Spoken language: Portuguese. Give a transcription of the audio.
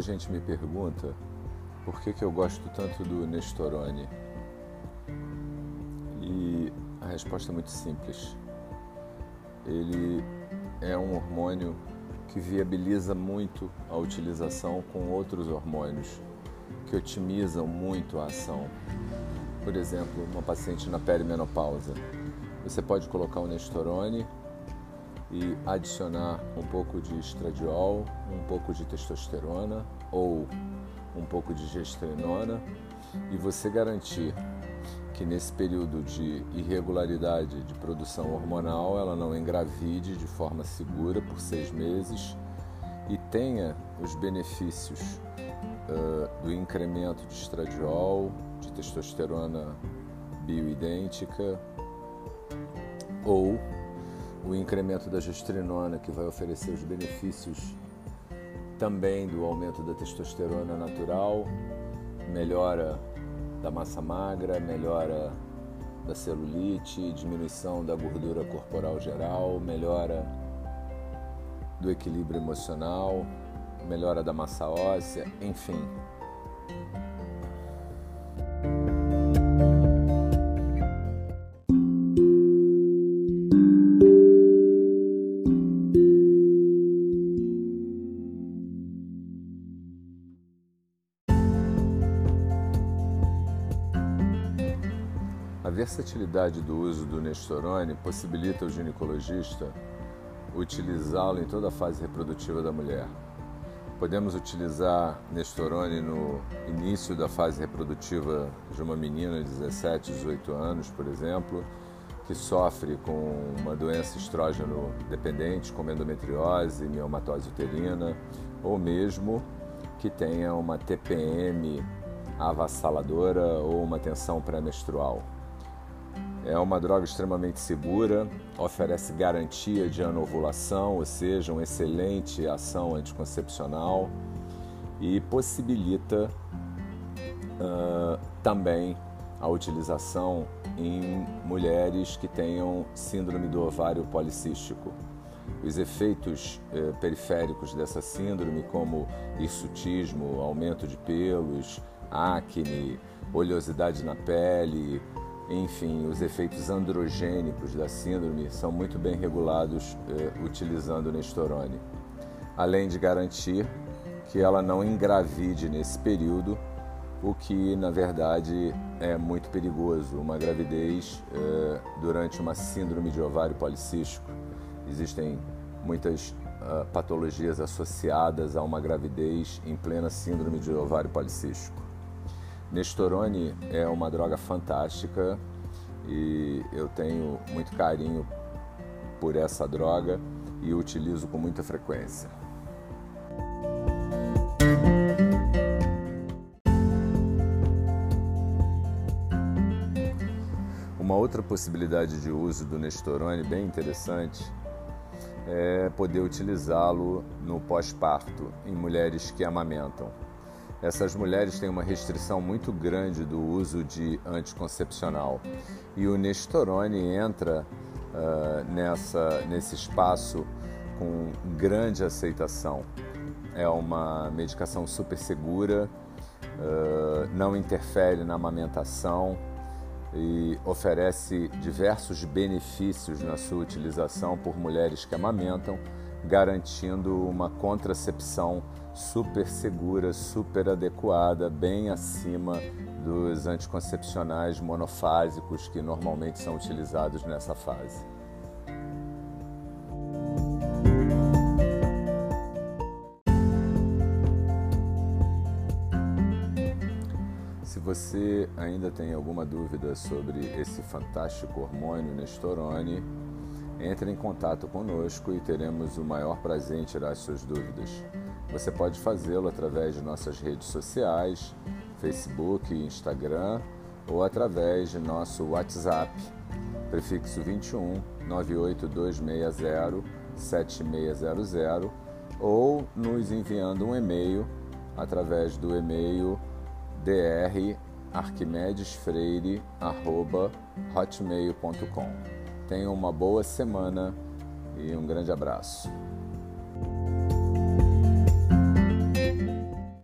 Muita gente me pergunta por que, que eu gosto tanto do Nestorone. E a resposta é muito simples. Ele é um hormônio que viabiliza muito a utilização com outros hormônios, que otimizam muito a ação. Por exemplo, uma paciente na perimenopausa. Você pode colocar o Nestorone e adicionar um pouco de estradiol, um pouco de testosterona ou um pouco de gestrinona. E você garantir que nesse período de irregularidade de produção hormonal ela não engravide de forma segura por seis meses e tenha os benefícios uh, do incremento de estradiol, de testosterona bioidêntica ou o incremento da gestrinona, que vai oferecer os benefícios também do aumento da testosterona natural, melhora da massa magra, melhora da celulite, diminuição da gordura corporal geral, melhora do equilíbrio emocional, melhora da massa óssea, enfim, versatilidade do uso do Nestorone possibilita ao ginecologista utilizá-lo em toda a fase reprodutiva da mulher. Podemos utilizar Nestorone no início da fase reprodutiva de uma menina de 17, 18 anos, por exemplo, que sofre com uma doença estrógeno dependente, como endometriose, miomatose uterina, ou mesmo que tenha uma TPM avassaladora ou uma tensão pré-menstrual. É uma droga extremamente segura, oferece garantia de anovulação, ou seja, uma excelente ação anticoncepcional e possibilita uh, também a utilização em mulheres que tenham síndrome do ovário policístico. Os efeitos eh, periféricos dessa síndrome, como hirsutismo, aumento de pelos, acne, oleosidade na pele, enfim, os efeitos androgênicos da síndrome são muito bem regulados eh, utilizando Nestorone, além de garantir que ela não engravide nesse período, o que na verdade é muito perigoso, uma gravidez eh, durante uma síndrome de ovário policístico. Existem muitas uh, patologias associadas a uma gravidez em plena síndrome de ovário policístico. Nestorone é uma droga fantástica e eu tenho muito carinho por essa droga e utilizo com muita frequência. Uma outra possibilidade de uso do Nestorone bem interessante é poder utilizá-lo no pós-parto em mulheres que amamentam. Essas mulheres têm uma restrição muito grande do uso de anticoncepcional e o Nestorone entra uh, nessa, nesse espaço com grande aceitação. É uma medicação super segura, uh, não interfere na amamentação e oferece diversos benefícios na sua utilização por mulheres que amamentam, garantindo uma contracepção super segura, super adequada, bem acima dos anticoncepcionais monofásicos que normalmente são utilizados nessa fase. Se você ainda tem alguma dúvida sobre esse fantástico hormônio Nestorone, entre em contato conosco e teremos o maior prazer em tirar as suas dúvidas. Você pode fazê-lo através de nossas redes sociais, Facebook e Instagram, ou através de nosso WhatsApp, prefixo 21 98260 7600, ou nos enviando um e-mail através do e-mail drarquimedesfreire.hotmail.com. Tenha uma boa semana e um grande abraço.